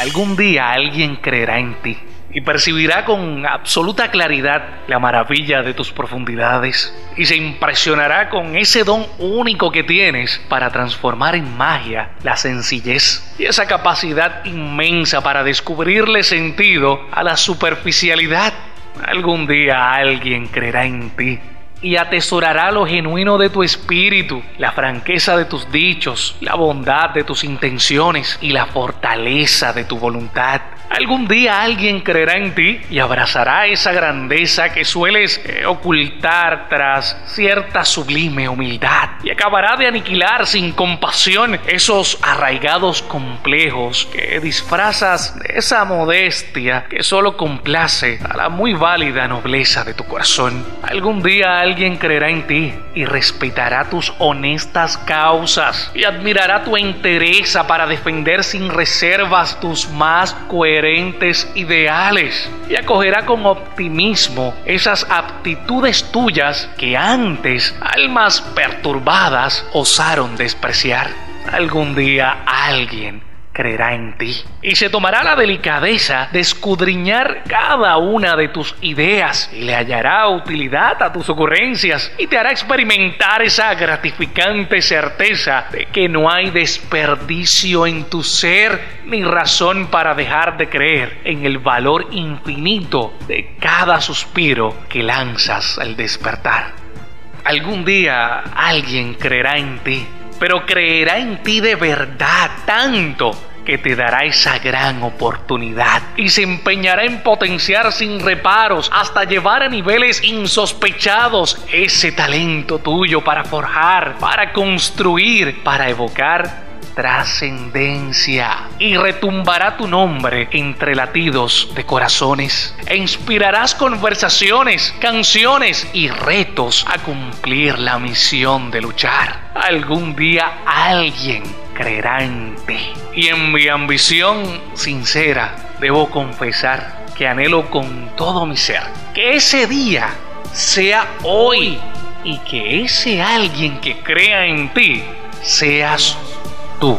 Algún día alguien creerá en ti y percibirá con absoluta claridad la maravilla de tus profundidades y se impresionará con ese don único que tienes para transformar en magia la sencillez y esa capacidad inmensa para descubrirle sentido a la superficialidad. Algún día alguien creerá en ti y atesorará lo genuino de tu espíritu, la franqueza de tus dichos, la bondad de tus intenciones y la fortaleza de tu voluntad. Algún día alguien creerá en ti y abrazará esa grandeza que sueles eh, ocultar tras cierta sublime humildad y acabará de aniquilar sin compasión esos arraigados complejos que disfrazas de esa modestia que solo complace a la muy válida nobleza de tu corazón. Algún día alguien creerá en ti y respetará tus honestas causas y admirará tu entereza para defender sin reservas tus más coherentes ideales y acogerá con optimismo esas aptitudes tuyas que antes almas perturbadas osaron despreciar. Algún día alguien creerá en ti y se tomará la delicadeza de escudriñar cada una de tus ideas y le hallará utilidad a tus ocurrencias y te hará experimentar esa gratificante certeza de que no hay desperdicio en tu ser ni razón para dejar de creer en el valor infinito de cada suspiro que lanzas al despertar. Algún día alguien creerá en ti pero creerá en ti de verdad tanto que te dará esa gran oportunidad. Y se empeñará en potenciar sin reparos hasta llevar a niveles insospechados ese talento tuyo para forjar, para construir, para evocar trascendencia. Y retumbará tu nombre entre latidos de corazones. E inspirarás conversaciones, canciones y retos a cumplir la misión de luchar. Algún día alguien creerá en ti. Y en mi ambición sincera debo confesar que anhelo con todo mi ser que ese día sea hoy y que ese alguien que crea en ti seas tú.